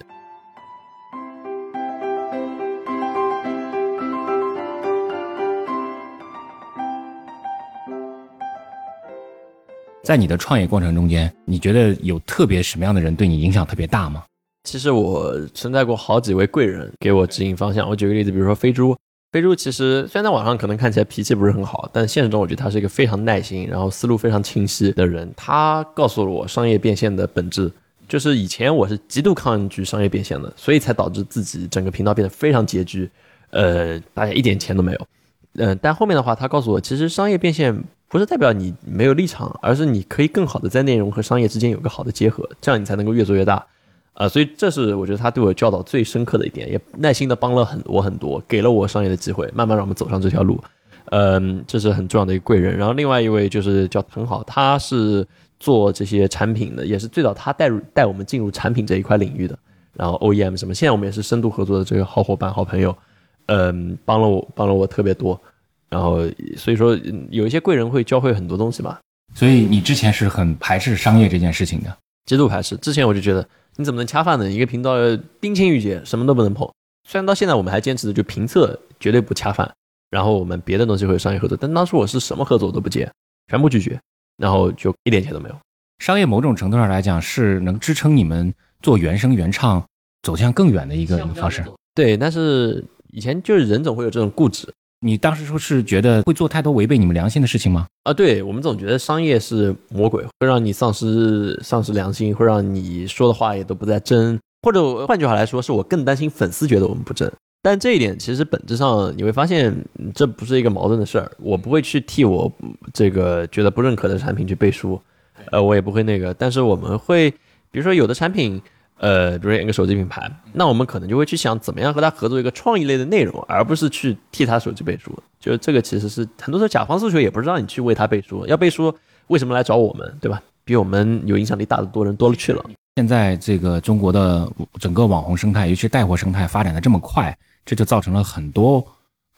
在你的创业过程中间，你觉得有特别什么样的人对你影响特别大吗？其实我存在过好几位贵人给我指引方向。我举个例子，比如说飞猪，飞猪其实虽然在网上可能看起来脾气不是很好，但现实中我觉得他是一个非常耐心，然后思路非常清晰的人。他告诉了我商业变现的本质，就是以前我是极度抗拒商业变现的，所以才导致自己整个频道变得非常拮据，呃，大家一点钱都没有。嗯，但后面的话，他告诉我，其实商业变现不是代表你没有立场，而是你可以更好的在内容和商业之间有个好的结合，这样你才能够越做越大。啊，所以这是我觉得他对我教导最深刻的一点，也耐心的帮了很我很多，给了我商业的机会，慢慢让我们走上这条路。嗯，这是很重要的一个贵人。然后另外一位就是叫滕好，他是做这些产品的，也是最早他带入带我们进入产品这一块领域的。然后 OEM 什么，现在我们也是深度合作的这个好伙伴、好朋友。嗯，帮了我帮了我特别多。然后所以说有一些贵人会教会很多东西嘛。所以你之前是很排斥商业这件事情的。极度排斥。之前我就觉得你怎么能恰饭呢？一个频道冰清玉洁，什么都不能碰。虽然到现在我们还坚持的就评测绝对不恰饭，然后我们别的东西会有商业合作，但当初我是什么合作我都不接，全部拒绝，然后就一点钱都没有。商业某种程度上来讲是能支撑你们做原声原唱走向更远的一个方式。对，但是以前就是人总会有这种固执。你当时说是觉得会做太多违背你们良心的事情吗？啊，对我们总觉得商业是魔鬼，会让你丧失丧失良心，会让你说的话也都不再真。或者换句话来说，是我更担心粉丝觉得我们不真。但这一点其实本质上你会发现，这不是一个矛盾的事儿。我不会去替我这个觉得不认可的产品去背书，呃，我也不会那个。但是我们会，比如说有的产品。呃，比如一个手机品牌，那我们可能就会去想怎么样和他合作一个创意类的内容，而不是去替他手机背书。就是这个其实是很多时候甲方诉求也不是让你去为他背书，要背书为什么来找我们，对吧？比我们有影响力大的多人多了去了。现在这个中国的整个网红生态，尤其带货生态发展的这么快，这就造成了很多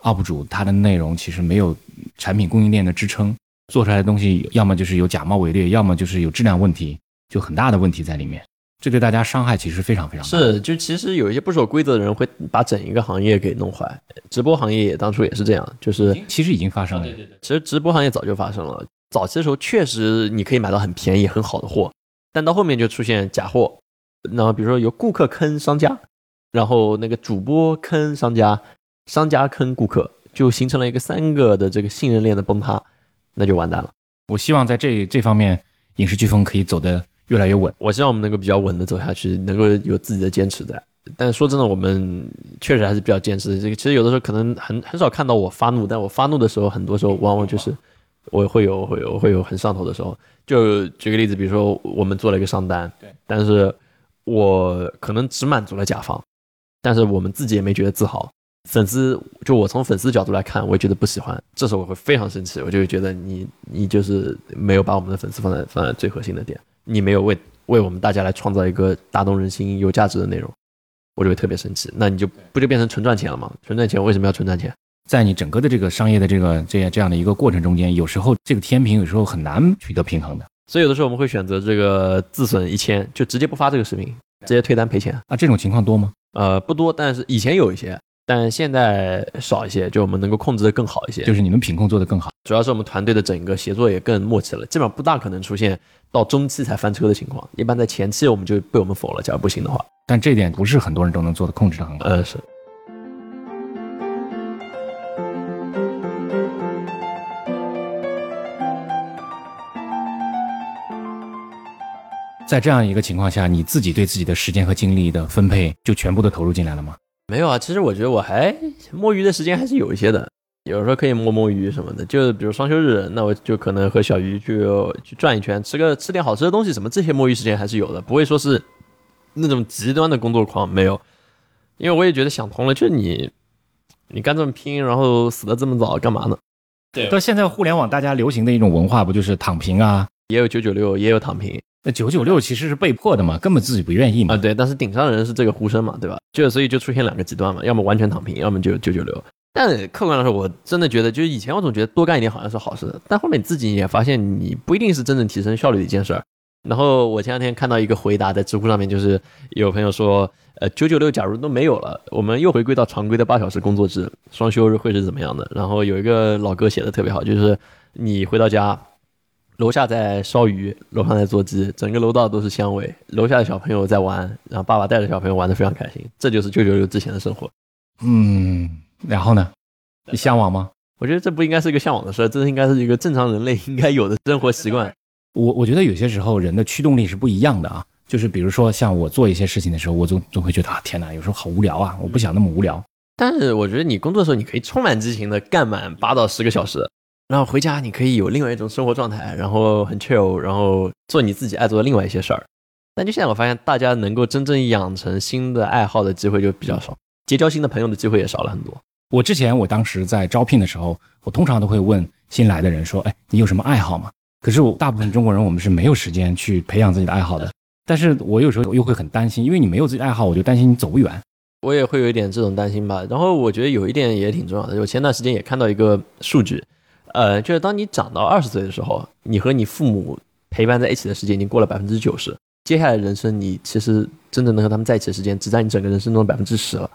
UP 主他的内容其实没有产品供应链的支撑，做出来的东西要么就是有假冒伪劣，要么就是有质量问题，就很大的问题在里面。这对大家伤害其实非常非常大。是，就其实有一些不守规则的人会把整一个行业给弄坏。直播行业也当初也是这样，就是其实已经发生了。对对对，其实直播行业早就发生了。早期的时候确实你可以买到很便宜很好的货，但到后面就出现假货。然后比如说有顾客坑商家，然后那个主播坑商家，商家坑顾客，就形成了一个三个的这个信任链的崩塌，那就完蛋了。我希望在这这方面，影视飓风可以走的。越来越稳，我希望我们能够比较稳的走下去，能够有自己的坚持在。但说真的，我们确实还是比较坚持。这个其实有的时候可能很很少看到我发怒，但我发怒的时候，很多时候往往就是我会有会有会有很上头的时候。就举个例子，比如说我们做了一个商单，对，但是我可能只满足了甲方，但是我们自己也没觉得自豪。粉丝就我从粉丝角度来看，我也觉得不喜欢。这时候我会非常生气，我就会觉得你你就是没有把我们的粉丝放在放在最核心的点。你没有为为我们大家来创造一个打动人心、有价值的内容，我就会特别生气。那你就不就变成纯赚钱了吗？纯赚钱为什么要纯赚钱？在你整个的这个商业的这个这样这样的一个过程中间，有时候这个天平有时候很难取得平衡的。所以有的时候我们会选择这个自损一千，就直接不发这个视频，直接退单赔钱。那这种情况多吗？呃，不多，但是以前有一些。但现在少一些，就我们能够控制的更好一些，就是你们品控做的更好，主要是我们团队的整个协作也更默契了，基本上不大可能出现到中期才翻车的情况，一般在前期我们就被我们否了，假如不行的话。但这点不是很多人都能做的控制的很好。呃，是。在这样一个情况下，你自己对自己的时间和精力的分配就全部都投入进来了吗？没有啊，其实我觉得我还摸鱼的时间还是有一些的，有时候可以摸摸鱼什么的。就比如双休日，那我就可能和小鱼去去转一圈，吃个吃点好吃的东西什么，这些摸鱼时间还是有的，不会说是那种极端的工作狂没有。因为我也觉得想通了，就是你你干这么拼，然后死的这么早，干嘛呢？对，到现在互联网大家流行的一种文化不就是躺平啊？也有九九六，也有躺平。那九九六其实是被迫的嘛，根本自己不愿意嘛。啊，对，但是顶上的人是这个呼声嘛，对吧？就所以就出现两个极端嘛，要么完全躺平，要么就九九六。但客观来说，我真的觉得，就是以前我总觉得多干一点好像是好事，但后面你自己也发现，你不一定是真正提升效率的一件事儿。然后我前两天看到一个回答在知乎上面，就是有朋友说，呃，九九六假如都没有了，我们又回归到常规的八小时工作制，双休日会是怎么样的？然后有一个老哥写的特别好，就是你回到家。楼下在烧鱼，楼上在做鸡，整个楼道都是香味。楼下的小朋友在玩，然后爸爸带着小朋友玩的非常开心。这就是舅舅六之前的生活。嗯，然后呢？你向往吗？我觉得这不应该是一个向往的事，这应该是一个正常人类应该有的生活习惯。我我觉得有些时候人的驱动力是不一样的啊。就是比如说像我做一些事情的时候，我总总会觉得啊，天哪，有时候好无聊啊，我不想那么无聊。但是我觉得你工作的时候，你可以充满激情的干满八到十个小时。然后回家，你可以有另外一种生活状态，然后很 chill，然后做你自己爱做的另外一些事儿。但就现在，我发现大家能够真正养成新的爱好的机会就比较少，结交新的朋友的机会也少了很多。我之前我当时在招聘的时候，我通常都会问新来的人说：“哎，你有什么爱好吗？”可是我大部分中国人我们是没有时间去培养自己的爱好的。但是我有时候又会很担心，因为你没有自己的爱好，我就担心你走不远。我也会有一点这种担心吧。然后我觉得有一点也挺重要的，我前段时间也看到一个数据。呃，就是当你长到二十岁的时候，你和你父母陪伴在一起的时间已经过了百分之九十。接下来人生你其实真正能和他们在一起的时间只占你整个人生中的百分之十了，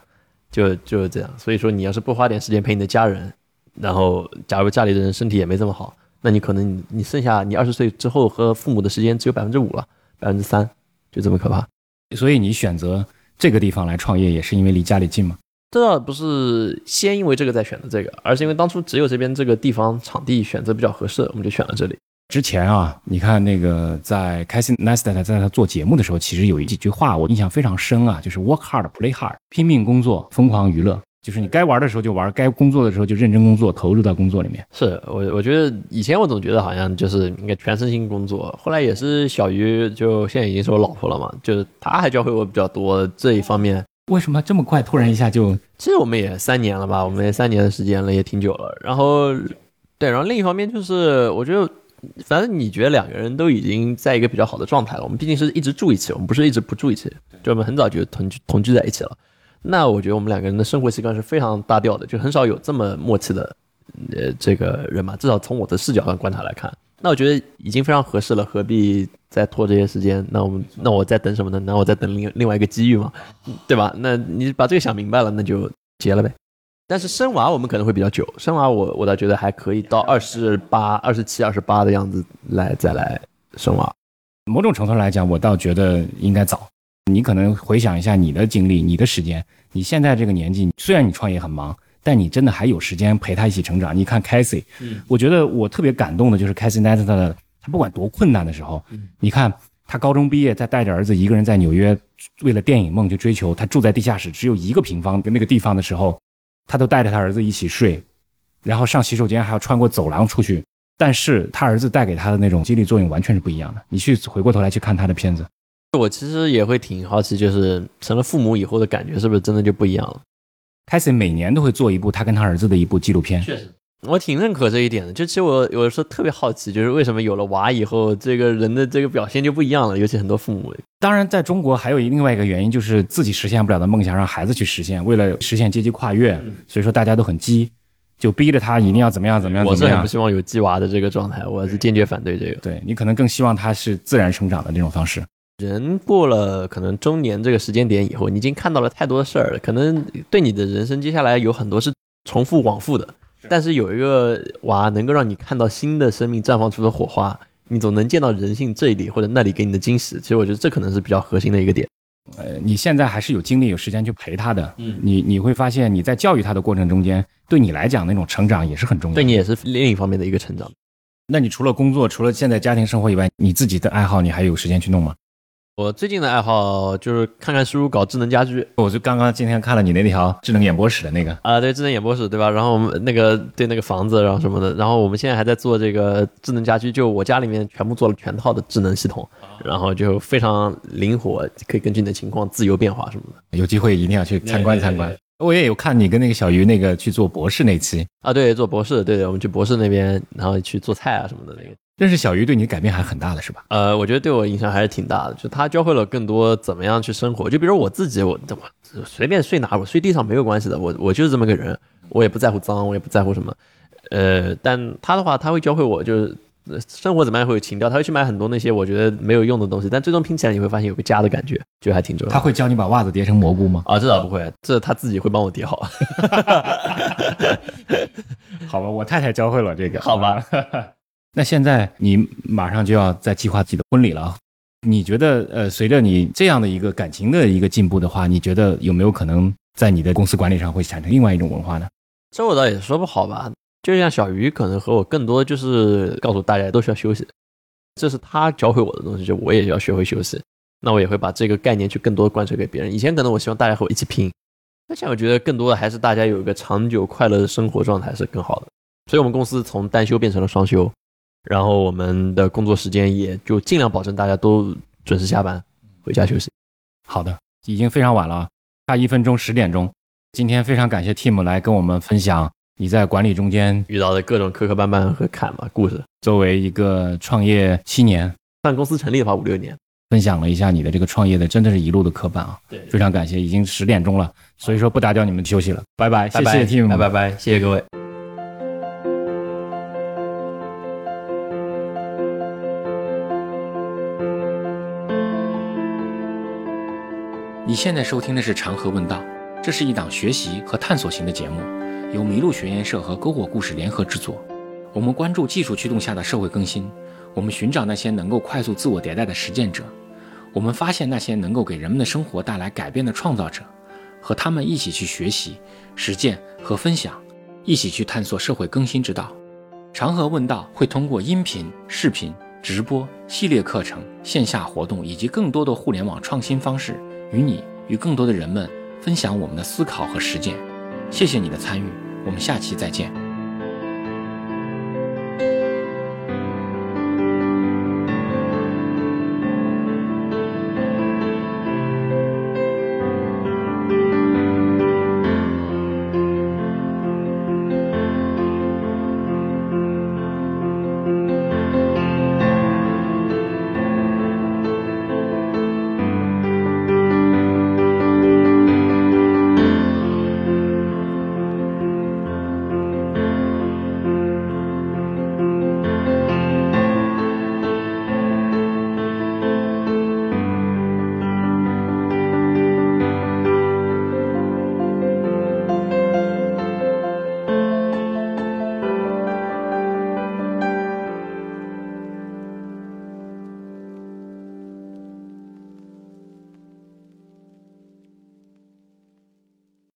就就是这样。所以说你要是不花点时间陪你的家人，然后假如家里的人身体也没这么好，那你可能你剩下你二十岁之后和父母的时间只有百分之五了，百分之三，就这么可怕。所以你选择这个地方来创业，也是因为离家里近吗？这倒不是先因为这个再选择这个，而是因为当初只有这边这个地方场地选择比较合适，我们就选了这里。之前啊，你看那个在开心 Neistat 在他做节目的时候，其实有一几句话我印象非常深啊，就是 work hard, play hard，拼命工作，疯狂娱乐。就是你该玩的时候就玩，该工作的时候就认真工作，投入到工作里面。是我，我觉得以前我总觉得好像就是应该全身心工作，后来也是小鱼，就现在已经是我老婆了嘛，就是她还教会我比较多这一方面。为什么这么快突然一下就？其实我们也三年了吧，我们也三年的时间了，也挺久了。然后，对，然后另一方面就是我觉得，反正你觉得两个人都已经在一个比较好的状态了。我们毕竟是一直住一起，我们不是一直不住一起，就我们很早就同居同居在一起了。那我觉得我们两个人的生活习惯是非常搭调的，就很少有这么默契的，呃，这个人嘛。至少从我的视角上观察来看，那我觉得已经非常合适了，何必再拖这些时间？那我们，那我在等什么呢？那我在等另另外一个机遇嘛，对吧？那你把这个想明白了，那就结了呗。但是生娃我们可能会比较久，生娃我我倒觉得还可以到二十八、二十七、二十八的样子来再来生娃。某种程度来讲，我倒觉得应该早。你可能回想一下你的经历、你的时间，你现在这个年纪，虽然你创业很忙，但你真的还有时间陪他一起成长。你看 Casey，嗯，我觉得我特别感动的就是 Casey Neistat 的，他不管多困难的时候，你看他高中毕业，再带着儿子一个人在纽约，为了电影梦去追求，他住在地下室只有一个平方的那个地方的时候，他都带着他儿子一起睡，然后上洗手间还要穿过走廊出去，但是他儿子带给他的那种激励作用完全是不一样的。你去回过头来去看他的片子。我其实也会挺好奇，就是成了父母以后的感觉是不是真的就不一样了？凯西每年都会做一部他跟他儿子的一部纪录片。确实，我挺认可这一点的。就其实我有的时候特别好奇，就是为什么有了娃以后，这个人的这个表现就不一样了？尤其很多父母。当然，在中国还有另外一个原因，就是自己实现不了的梦想让孩子去实现，为了实现阶级跨越，所以说大家都很激，就逼着他一定要怎么样怎么样。我是很不希望有鸡娃的这个状态，我是坚决反对这个。对你可能更希望他是自然生长的这种方式。人过了可能中年这个时间点以后，你已经看到了太多的事儿了，可能对你的人生接下来有很多是重复往复的。但是有一个娃能够让你看到新的生命绽放出的火花，你总能见到人性这里或者那里给你的惊喜。其实我觉得这可能是比较核心的一个点。呃，你现在还是有精力有时间去陪他的，嗯，你你会发现你在教育他的过程中间，对你来讲那种成长也是很重要，对你也是另一方面的一个成长。那你除了工作，除了现在家庭生活以外，你自己的爱好你还有时间去弄吗？我最近的爱好就是看看书，搞智能家居。我就刚刚今天看了你那条智能演播室的那个啊，对，智能演播室对吧？然后我们那个对那个房子，然后什么的。然后我们现在还在做这个智能家居，就我家里面全部做了全套的智能系统，然后就非常灵活，可以根据你的情况自由变化什么的。有机会一定要去参观参观。我也有看你跟那个小鱼那个去做博士那期啊，对，做博士，对对，我们去博士那边，然后去做菜啊什么的那个。认识小鱼对你改变还很大的是吧？呃，我觉得对我影响还是挺大的，就他教会了更多怎么样去生活。就比如我自己，我怎么随便睡哪，我睡地上没有关系的，我我就是这么个人，我也不在乎脏，我也不在乎什么。呃，但他的话，他会教会我，就是生活怎么样会有情调，他会去买很多那些我觉得没有用的东西，但最终拼起来你会发现有个家的感觉，就还挺重要。他会教你把袜子叠成蘑菇吗？啊，这倒不会，这他自己会帮我叠好。<laughs> 好吧，我太太教会了这个。好吧。<laughs> 那现在你马上就要在计划自己的婚礼了，你觉得呃，随着你这样的一个感情的一个进步的话，你觉得有没有可能在你的公司管理上会产生另外一种文化呢？这我倒也说不好吧。就像小鱼可能和我更多就是告诉大家都需要休息，这是他教会我的东西，就我也要学会休息。那我也会把这个概念去更多贯彻给别人。以前可能我希望大家和我一起拼，那现在我觉得更多的还是大家有一个长久快乐的生活状态是更好的。所以我们公司从单休变成了双休。然后我们的工作时间也就尽量保证大家都准时下班回家休息。好的，已经非常晚了，差一分钟十点钟。今天非常感谢 Tim 来跟我们分享你在管理中间遇到的各种磕磕绊绊和坎吧故事。作为一个创业七年，办公司成立的话五六年，分享了一下你的这个创业的，真的是一路的磕绊啊。对，非常感谢，已经十点钟了，所以说不打搅你们休息了，拜拜，谢谢 Tim，拜拜拜，谢谢各位。你现在收听的是《长河问道》，这是一档学习和探索型的节目，由麋鹿学研社和篝火故事联合制作。我们关注技术驱动下的社会更新，我们寻找那些能够快速自我迭代的实践者，我们发现那些能够给人们的生活带来改变的创造者，和他们一起去学习、实践和分享，一起去探索社会更新之道。长河问道会通过音频、视频、直播、系列课程、线下活动以及更多的互联网创新方式，与你与更多的人们分享我们的思考和实践。谢谢你的参与，我们下期再见。